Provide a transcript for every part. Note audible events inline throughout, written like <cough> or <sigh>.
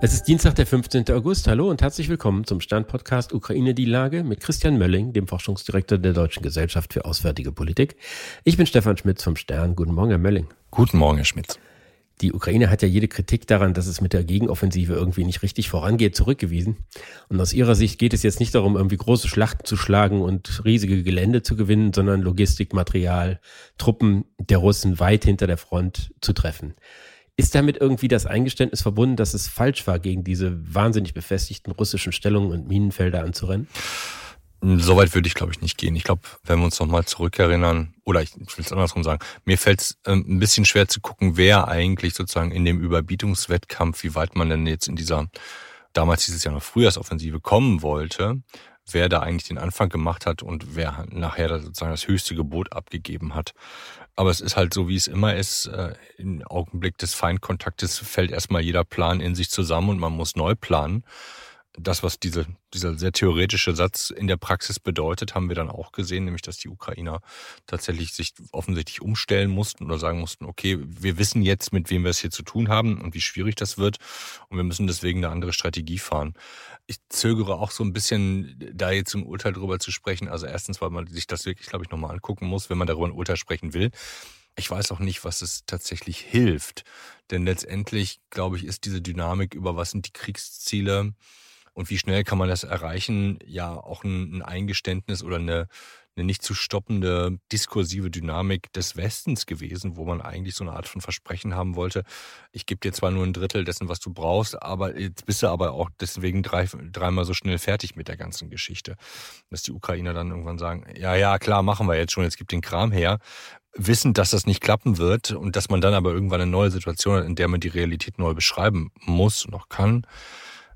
Es ist Dienstag, der 15. August. Hallo und herzlich willkommen zum Stern-Podcast Ukraine die Lage mit Christian Mölling, dem Forschungsdirektor der Deutschen Gesellschaft für Auswärtige Politik. Ich bin Stefan Schmitz vom Stern. Guten Morgen, Herr Mölling. Guten Morgen, Herr Schmitz. Die Ukraine hat ja jede Kritik daran, dass es mit der Gegenoffensive irgendwie nicht richtig vorangeht, zurückgewiesen. Und aus ihrer Sicht geht es jetzt nicht darum, irgendwie große Schlachten zu schlagen und riesige Gelände zu gewinnen, sondern Logistik, Material, Truppen der Russen weit hinter der Front zu treffen. Ist damit irgendwie das Eingeständnis verbunden, dass es falsch war, gegen diese wahnsinnig befestigten russischen Stellungen und Minenfelder anzurennen? Soweit würde ich, glaube ich, nicht gehen. Ich glaube, wenn wir uns nochmal zurückerinnern, oder ich will es andersrum sagen, mir fällt es ähm, ein bisschen schwer zu gucken, wer eigentlich sozusagen in dem Überbietungswettkampf, wie weit man denn jetzt in dieser, damals dieses Jahr noch Frühjahrsoffensive kommen wollte, wer da eigentlich den Anfang gemacht hat und wer nachher sozusagen das höchste Gebot abgegeben hat. Aber es ist halt so, wie es immer ist. Äh, Im Augenblick des Feindkontaktes fällt erstmal jeder Plan in sich zusammen und man muss neu planen das, was diese, dieser sehr theoretische Satz in der Praxis bedeutet, haben wir dann auch gesehen, nämlich dass die Ukrainer tatsächlich sich offensichtlich umstellen mussten oder sagen mussten, okay, wir wissen jetzt, mit wem wir es hier zu tun haben und wie schwierig das wird und wir müssen deswegen eine andere Strategie fahren. Ich zögere auch so ein bisschen, da jetzt ein Urteil drüber zu sprechen. Also erstens, weil man sich das wirklich, glaube ich, nochmal angucken muss, wenn man darüber ein Urteil sprechen will. Ich weiß auch nicht, was es tatsächlich hilft. Denn letztendlich, glaube ich, ist diese Dynamik über was sind die Kriegsziele, und wie schnell kann man das erreichen? Ja, auch ein, ein Eingeständnis oder eine, eine nicht zu stoppende diskursive Dynamik des Westens gewesen, wo man eigentlich so eine Art von Versprechen haben wollte. Ich gebe dir zwar nur ein Drittel dessen, was du brauchst, aber jetzt bist du aber auch deswegen drei, dreimal so schnell fertig mit der ganzen Geschichte. Dass die Ukrainer dann irgendwann sagen, ja, ja, klar, machen wir jetzt schon, jetzt gibt den Kram her. Wissend, dass das nicht klappen wird und dass man dann aber irgendwann eine neue Situation hat, in der man die Realität neu beschreiben muss und auch kann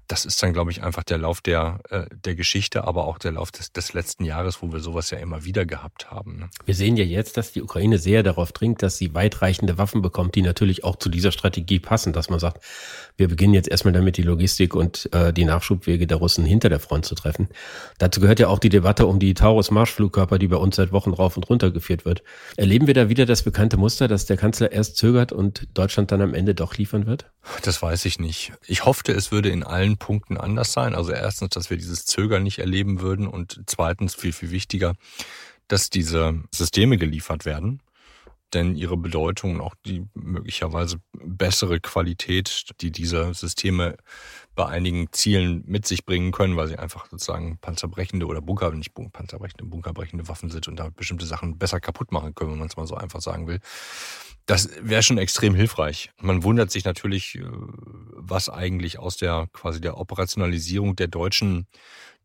das ist dann, glaube ich, einfach der Lauf der, äh, der Geschichte, aber auch der Lauf des, des letzten Jahres, wo wir sowas ja immer wieder gehabt haben. Ne? Wir sehen ja jetzt, dass die Ukraine sehr darauf dringt, dass sie weitreichende Waffen bekommt, die natürlich auch zu dieser Strategie passen, dass man sagt, wir beginnen jetzt erstmal damit, die Logistik und äh, die Nachschubwege der Russen hinter der Front zu treffen. Dazu gehört ja auch die Debatte um die Taurus-Marschflugkörper, die bei uns seit Wochen rauf und runter geführt wird. Erleben wir da wieder das bekannte Muster, dass der Kanzler erst zögert und Deutschland dann am Ende doch liefern wird? Das weiß ich nicht. Ich hoffte, es würde in allen Punkten anders sein. Also erstens, dass wir dieses Zögern nicht erleben würden und zweitens, viel, viel wichtiger, dass diese Systeme geliefert werden. Denn ihre Bedeutung und auch die möglicherweise bessere Qualität, die diese Systeme bei einigen Zielen mit sich bringen können, weil sie einfach sozusagen panzerbrechende oder Bunker, nicht panzerbrechende, bunkerbrechende Waffen sind und damit bestimmte Sachen besser kaputt machen können, wenn man es mal so einfach sagen will. Das wäre schon extrem hilfreich. Man wundert sich natürlich, äh, was eigentlich aus der quasi der Operationalisierung der deutschen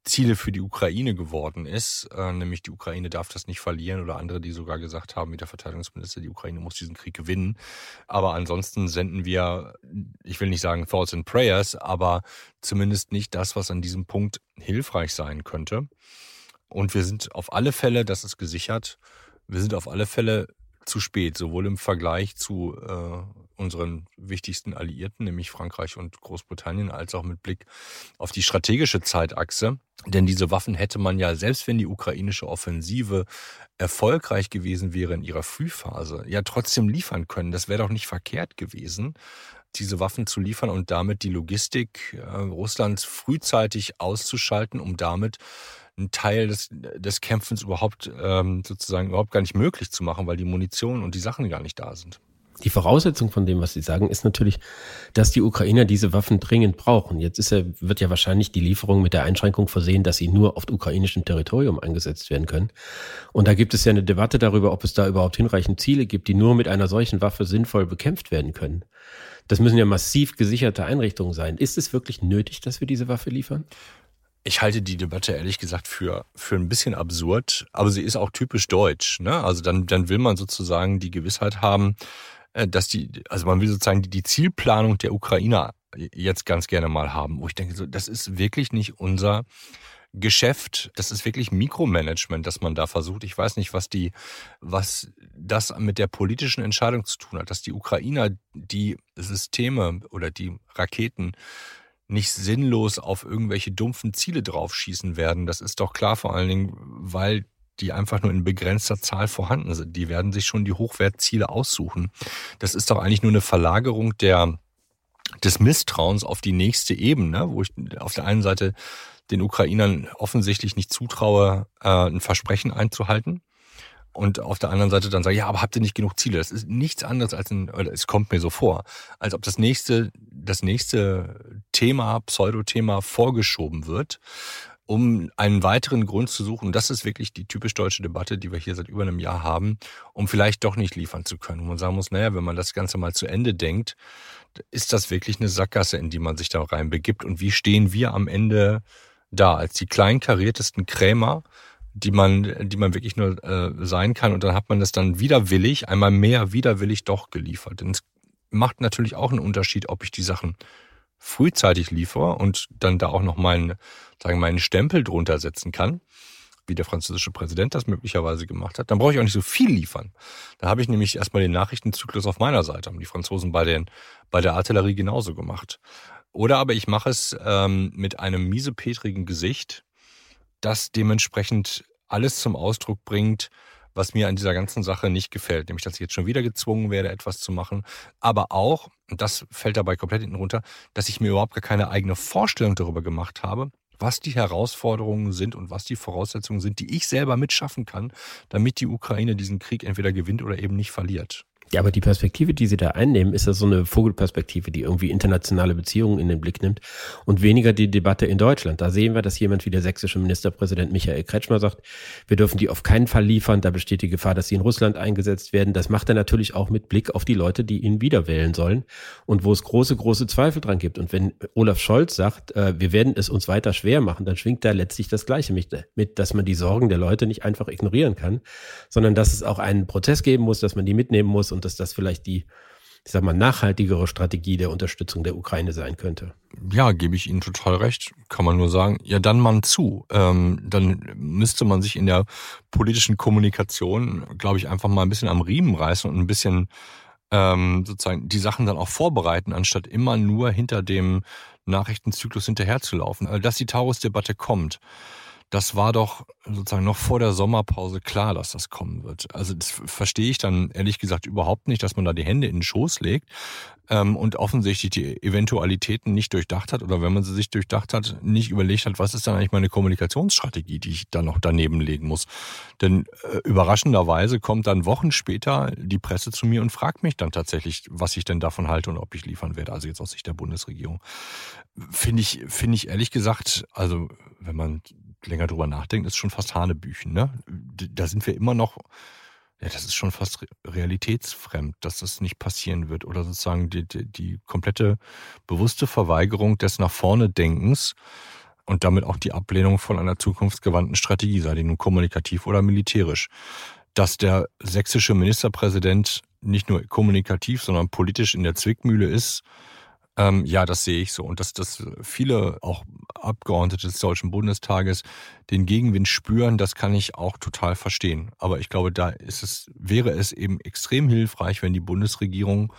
Ziele für die Ukraine geworden ist, äh, nämlich die Ukraine darf das nicht verlieren oder andere, die sogar gesagt haben, wie der Verteidigungsminister, die Ukraine muss diesen Krieg gewinnen. Aber ansonsten senden wir, ich will nicht sagen Thoughts and Prayers, aber zumindest nicht das, was an diesem Punkt hilfreich sein könnte. Und wir sind auf alle Fälle, das ist gesichert, wir sind auf alle Fälle zu spät, sowohl im Vergleich zu äh, unseren wichtigsten Alliierten, nämlich Frankreich und Großbritannien, als auch mit Blick auf die strategische Zeitachse. Denn diese Waffen hätte man ja, selbst wenn die ukrainische Offensive erfolgreich gewesen wäre in ihrer Frühphase, ja trotzdem liefern können. Das wäre doch nicht verkehrt gewesen, diese Waffen zu liefern und damit die Logistik äh, Russlands frühzeitig auszuschalten, um damit einen Teil des, des Kämpfens überhaupt ähm, sozusagen überhaupt gar nicht möglich zu machen, weil die Munition und die Sachen gar nicht da sind. Die Voraussetzung von dem, was Sie sagen, ist natürlich, dass die Ukrainer diese Waffen dringend brauchen. Jetzt ist ja, wird ja wahrscheinlich die Lieferung mit der Einschränkung versehen, dass sie nur auf ukrainischem Territorium eingesetzt werden können. Und da gibt es ja eine Debatte darüber, ob es da überhaupt hinreichend Ziele gibt, die nur mit einer solchen Waffe sinnvoll bekämpft werden können. Das müssen ja massiv gesicherte Einrichtungen sein. Ist es wirklich nötig, dass wir diese Waffe liefern? Ich halte die Debatte ehrlich gesagt für, für ein bisschen absurd, aber sie ist auch typisch deutsch. Ne? Also dann, dann will man sozusagen die Gewissheit haben, dass die, also man will sozusagen die, die Zielplanung der Ukrainer jetzt ganz gerne mal haben, wo ich denke, so, das ist wirklich nicht unser Geschäft, das ist wirklich Mikromanagement, das man da versucht. Ich weiß nicht, was die, was das mit der politischen Entscheidung zu tun hat, dass die Ukrainer die Systeme oder die Raketen nicht sinnlos auf irgendwelche dumpfen Ziele draufschießen werden. Das ist doch klar, vor allen Dingen, weil die einfach nur in begrenzter Zahl vorhanden sind. Die werden sich schon die Hochwertziele aussuchen. Das ist doch eigentlich nur eine Verlagerung der des Misstrauens auf die nächste Ebene, wo ich auf der einen Seite den Ukrainern offensichtlich nicht zutraue, äh, ein Versprechen einzuhalten. Und auf der anderen Seite dann sage, ja, aber habt ihr nicht genug Ziele? Das ist nichts anderes als ein, oder es kommt mir so vor, als ob das nächste, das nächste Thema, Pseudothema vorgeschoben wird, um einen weiteren Grund zu suchen. Und das ist wirklich die typisch deutsche Debatte, die wir hier seit über einem Jahr haben, um vielleicht doch nicht liefern zu können. Wo man sagen muss, naja, wenn man das Ganze mal zu Ende denkt, ist das wirklich eine Sackgasse, in die man sich da rein begibt? Und wie stehen wir am Ende da als die kleinkariertesten Krämer, die man, die man wirklich nur äh, sein kann. Und dann hat man das dann widerwillig, einmal mehr widerwillig doch geliefert. Denn es macht natürlich auch einen Unterschied, ob ich die Sachen frühzeitig liefere und dann da auch noch meinen, sagen, meinen Stempel drunter setzen kann, wie der französische Präsident das möglicherweise gemacht hat, dann brauche ich auch nicht so viel liefern. Da habe ich nämlich erstmal den Nachrichtenzyklus auf meiner Seite, haben die Franzosen bei, den, bei der Artillerie genauso gemacht. Oder aber ich mache es ähm, mit einem miesepetrigen Gesicht, das dementsprechend alles zum Ausdruck bringt, was mir an dieser ganzen Sache nicht gefällt. Nämlich, dass ich jetzt schon wieder gezwungen werde, etwas zu machen. Aber auch, und das fällt dabei komplett hinten runter, dass ich mir überhaupt gar keine eigene Vorstellung darüber gemacht habe, was die Herausforderungen sind und was die Voraussetzungen sind, die ich selber mitschaffen kann, damit die Ukraine diesen Krieg entweder gewinnt oder eben nicht verliert. Ja, aber die Perspektive, die Sie da einnehmen, ist ja so eine Vogelperspektive, die irgendwie internationale Beziehungen in den Blick nimmt und weniger die Debatte in Deutschland. Da sehen wir, dass jemand wie der sächsische Ministerpräsident Michael Kretschmer sagt, wir dürfen die auf keinen Fall liefern, da besteht die Gefahr, dass sie in Russland eingesetzt werden. Das macht er natürlich auch mit Blick auf die Leute, die ihn wieder wählen sollen und wo es große, große Zweifel dran gibt. Und wenn Olaf Scholz sagt, äh, wir werden es uns weiter schwer machen, dann schwingt da letztlich das Gleiche mit, mit, dass man die Sorgen der Leute nicht einfach ignorieren kann, sondern dass es auch einen Prozess geben muss, dass man die mitnehmen muss und dass das vielleicht die, ich sag mal, nachhaltigere Strategie der Unterstützung der Ukraine sein könnte. Ja, gebe ich Ihnen total recht. Kann man nur sagen, ja, dann man zu. Ähm, dann müsste man sich in der politischen Kommunikation, glaube ich, einfach mal ein bisschen am Riemen reißen und ein bisschen ähm, sozusagen die Sachen dann auch vorbereiten, anstatt immer nur hinter dem Nachrichtenzyklus hinterherzulaufen. Also, dass die Taurus-Debatte kommt, das war doch sozusagen noch vor der Sommerpause klar, dass das kommen wird. Also das verstehe ich dann ehrlich gesagt überhaupt nicht, dass man da die Hände in den Schoß legt ähm, und offensichtlich die Eventualitäten nicht durchdacht hat oder wenn man sie sich durchdacht hat, nicht überlegt hat, was ist dann eigentlich meine Kommunikationsstrategie, die ich dann noch daneben legen muss. Denn äh, überraschenderweise kommt dann Wochen später die Presse zu mir und fragt mich dann tatsächlich, was ich denn davon halte und ob ich liefern werde, also jetzt aus Sicht der Bundesregierung. Finde ich, finde ich ehrlich gesagt, also wenn man länger drüber nachdenkt, ist schon fast Hanebüchen. Ne? Da sind wir immer noch, ja, das ist schon fast realitätsfremd, dass das nicht passieren wird. Oder sozusagen die, die, die komplette bewusste Verweigerung des nach vorne Denkens und damit auch die Ablehnung von einer zukunftsgewandten Strategie, sei die nun kommunikativ oder militärisch. Dass der sächsische Ministerpräsident nicht nur kommunikativ, sondern politisch in der Zwickmühle ist, ähm, ja, das sehe ich so. Und dass, dass viele auch Abgeordnete des Deutschen Bundestages den Gegenwind spüren, das kann ich auch total verstehen. Aber ich glaube, da ist es, wäre es eben extrem hilfreich, wenn die Bundesregierung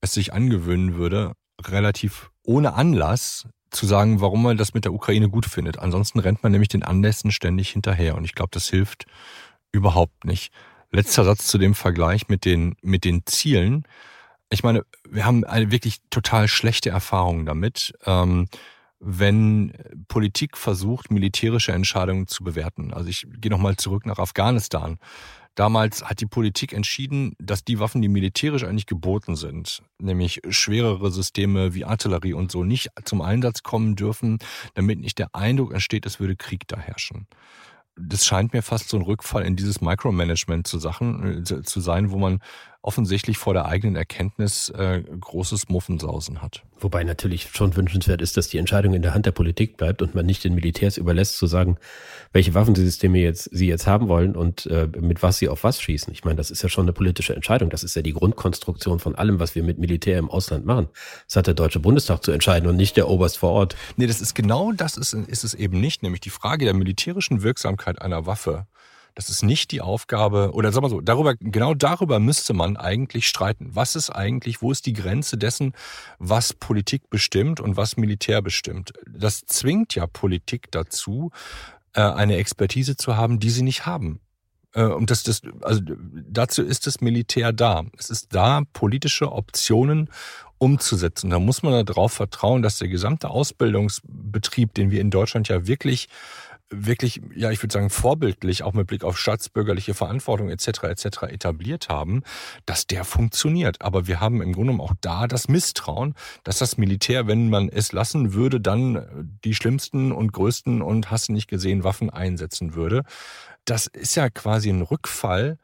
es sich angewöhnen würde, relativ ohne Anlass zu sagen, warum man das mit der Ukraine gut findet. Ansonsten rennt man nämlich den Anlässen ständig hinterher. Und ich glaube, das hilft überhaupt nicht. Letzter Satz zu dem Vergleich mit den, mit den Zielen ich meine, wir haben eine wirklich total schlechte Erfahrung damit, ähm, wenn Politik versucht, militärische Entscheidungen zu bewerten. Also ich gehe nochmal zurück nach Afghanistan. Damals hat die Politik entschieden, dass die Waffen, die militärisch eigentlich geboten sind, nämlich schwerere Systeme wie Artillerie und so, nicht zum Einsatz kommen dürfen, damit nicht der Eindruck entsteht, es würde Krieg da herrschen das scheint mir fast so ein Rückfall in dieses Micromanagement zu Sachen äh, zu sein, wo man offensichtlich vor der eigenen Erkenntnis äh, großes Muffensausen hat. Wobei natürlich schon wünschenswert ist, dass die Entscheidung in der Hand der Politik bleibt und man nicht den Militärs überlässt zu sagen, welche Waffensysteme jetzt sie jetzt haben wollen und äh, mit was sie auf was schießen. Ich meine, das ist ja schon eine politische Entscheidung. Das ist ja die Grundkonstruktion von allem, was wir mit Militär im Ausland machen. Das hat der Deutsche Bundestag zu entscheiden und nicht der Oberst vor Ort. Nee, das ist genau das ist, ist es eben nicht, nämlich die Frage der militärischen Wirksamkeit einer Waffe das ist nicht die Aufgabe, oder sagen wir so, darüber, genau darüber müsste man eigentlich streiten. Was ist eigentlich, wo ist die Grenze dessen, was Politik bestimmt und was Militär bestimmt? Das zwingt ja Politik dazu, äh, eine Expertise zu haben, die sie nicht haben. Äh, und das, das, also dazu ist das Militär da. Es ist da, politische Optionen umzusetzen. Da muss man darauf vertrauen, dass der gesamte Ausbildungsbetrieb, den wir in Deutschland ja wirklich wirklich, ja, ich würde sagen, vorbildlich, auch mit Blick auf staatsbürgerliche Verantwortung etc. etc. etabliert haben, dass der funktioniert. Aber wir haben im Grunde genommen auch da das Misstrauen, dass das Militär, wenn man es lassen würde, dann die schlimmsten und größten und hast nicht gesehen Waffen einsetzen würde. Das ist ja quasi ein Rückfall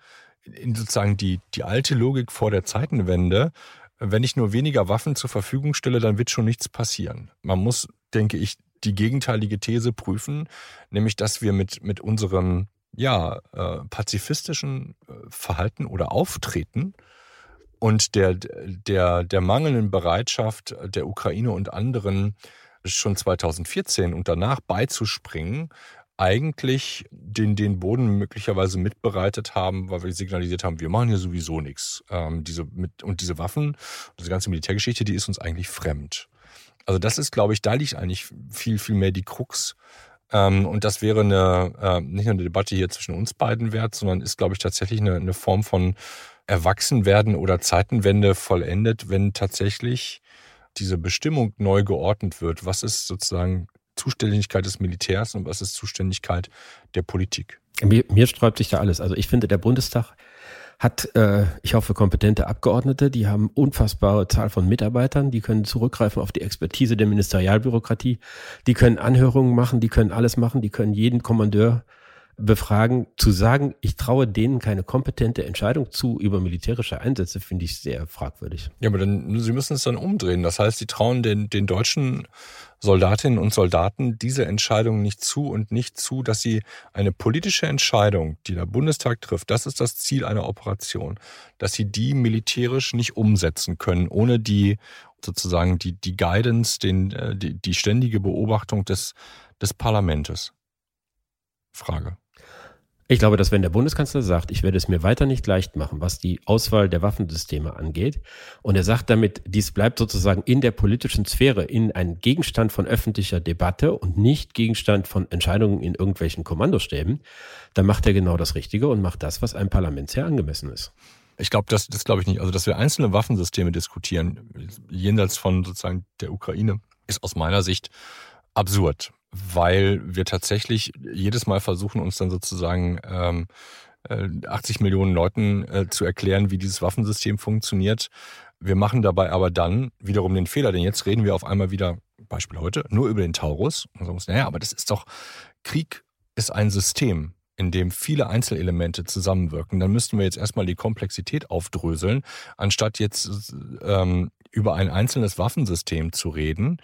in sozusagen die, die alte Logik vor der Zeitenwende. Wenn ich nur weniger Waffen zur Verfügung stelle, dann wird schon nichts passieren. Man muss, denke ich, die gegenteilige These prüfen, nämlich dass wir mit, mit unserem ja, äh, pazifistischen äh, Verhalten oder Auftreten und der, der, der mangelnden Bereitschaft der Ukraine und anderen schon 2014 und danach beizuspringen, eigentlich den, den Boden möglicherweise mitbereitet haben, weil wir signalisiert haben, wir machen hier sowieso nichts. Ähm, diese, mit, und diese Waffen, diese ganze Militärgeschichte, die ist uns eigentlich fremd. Also das ist, glaube ich, da liegt eigentlich viel, viel mehr die Krux. Ähm, und das wäre eine, äh, nicht nur eine Debatte hier zwischen uns beiden wert, sondern ist, glaube ich, tatsächlich eine, eine Form von Erwachsenwerden oder Zeitenwende vollendet, wenn tatsächlich diese Bestimmung neu geordnet wird. Was ist sozusagen Zuständigkeit des Militärs und was ist Zuständigkeit der Politik? Mir, mir sträubt sich da alles. Also ich finde, der Bundestag hat, äh, ich hoffe, kompetente Abgeordnete, die haben unfassbare Zahl von Mitarbeitern, die können zurückgreifen auf die Expertise der Ministerialbürokratie, die können Anhörungen machen, die können alles machen, die können jeden Kommandeur befragen. Zu sagen, ich traue denen keine kompetente Entscheidung zu über militärische Einsätze, finde ich sehr fragwürdig. Ja, aber dann, sie müssen es dann umdrehen. Das heißt, sie trauen den, den deutschen Soldatinnen und Soldaten diese Entscheidung nicht zu und nicht zu, dass sie eine politische Entscheidung, die der Bundestag trifft, das ist das Ziel einer Operation, dass sie die militärisch nicht umsetzen können, ohne die sozusagen die, die Guidance, den, äh, die, die ständige Beobachtung des, des Parlamentes. Frage. Ich glaube, dass wenn der Bundeskanzler sagt, ich werde es mir weiter nicht leicht machen, was die Auswahl der Waffensysteme angeht, und er sagt damit, dies bleibt sozusagen in der politischen Sphäre, in ein Gegenstand von öffentlicher Debatte und nicht Gegenstand von Entscheidungen in irgendwelchen Kommandostäben, dann macht er genau das Richtige und macht das, was einem Parlament sehr angemessen ist. Ich glaube, das, das glaube ich nicht. Also, dass wir einzelne Waffensysteme diskutieren, jenseits von sozusagen der Ukraine, ist aus meiner Sicht absurd weil wir tatsächlich jedes Mal versuchen, uns dann sozusagen ähm, 80 äh, Millionen Leuten äh, zu erklären, wie dieses Waffensystem funktioniert. Wir machen dabei aber dann wiederum den Fehler, denn jetzt reden wir auf einmal wieder, Beispiel heute, nur über den Taurus. Und sagen, naja, aber das ist doch, Krieg ist ein System, in dem viele Einzelelemente zusammenwirken. Dann müssten wir jetzt erstmal die Komplexität aufdröseln, anstatt jetzt ähm, über ein einzelnes Waffensystem zu reden,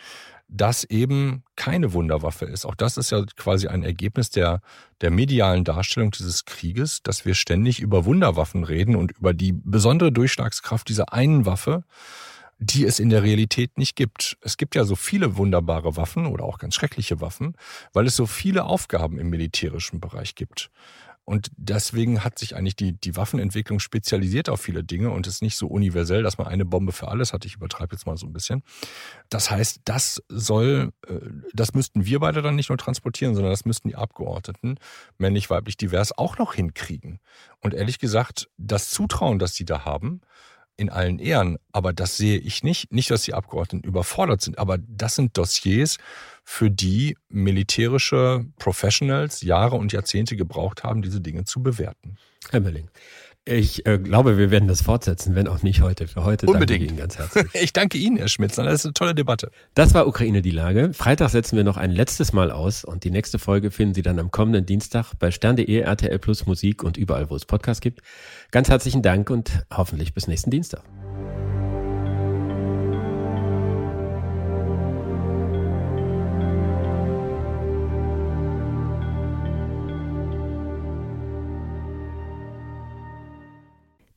das eben keine Wunderwaffe ist. Auch das ist ja quasi ein Ergebnis der, der medialen Darstellung dieses Krieges, dass wir ständig über Wunderwaffen reden und über die besondere Durchschlagskraft dieser einen Waffe, die es in der Realität nicht gibt. Es gibt ja so viele wunderbare Waffen oder auch ganz schreckliche Waffen, weil es so viele Aufgaben im militärischen Bereich gibt. Und deswegen hat sich eigentlich die, die Waffenentwicklung spezialisiert auf viele Dinge und ist nicht so universell, dass man eine Bombe für alles hat. Ich übertreibe jetzt mal so ein bisschen. Das heißt, das soll, äh, das müssten wir beide dann nicht nur transportieren, sondern das müssten die Abgeordneten, männlich, weiblich, divers, auch noch hinkriegen. Und ehrlich gesagt, das Zutrauen, das sie da haben, in allen Ehren, aber das sehe ich nicht. Nicht, dass die Abgeordneten überfordert sind, aber das sind Dossiers, für die militärische Professionals Jahre und Jahrzehnte gebraucht haben, diese Dinge zu bewerten. Herr Mölling, ich äh, glaube, wir werden das fortsetzen, wenn auch nicht heute. Für heute Unbedingt. danke ich Ihnen ganz herzlich. <laughs> ich danke Ihnen, Herr Schmitzner. Das ist eine tolle Debatte. Das war Ukraine die Lage. Freitag setzen wir noch ein letztes Mal aus und die nächste Folge finden Sie dann am kommenden Dienstag bei stern.de, RTL Plus Musik und überall, wo es Podcasts gibt. Ganz herzlichen Dank und hoffentlich bis nächsten Dienstag.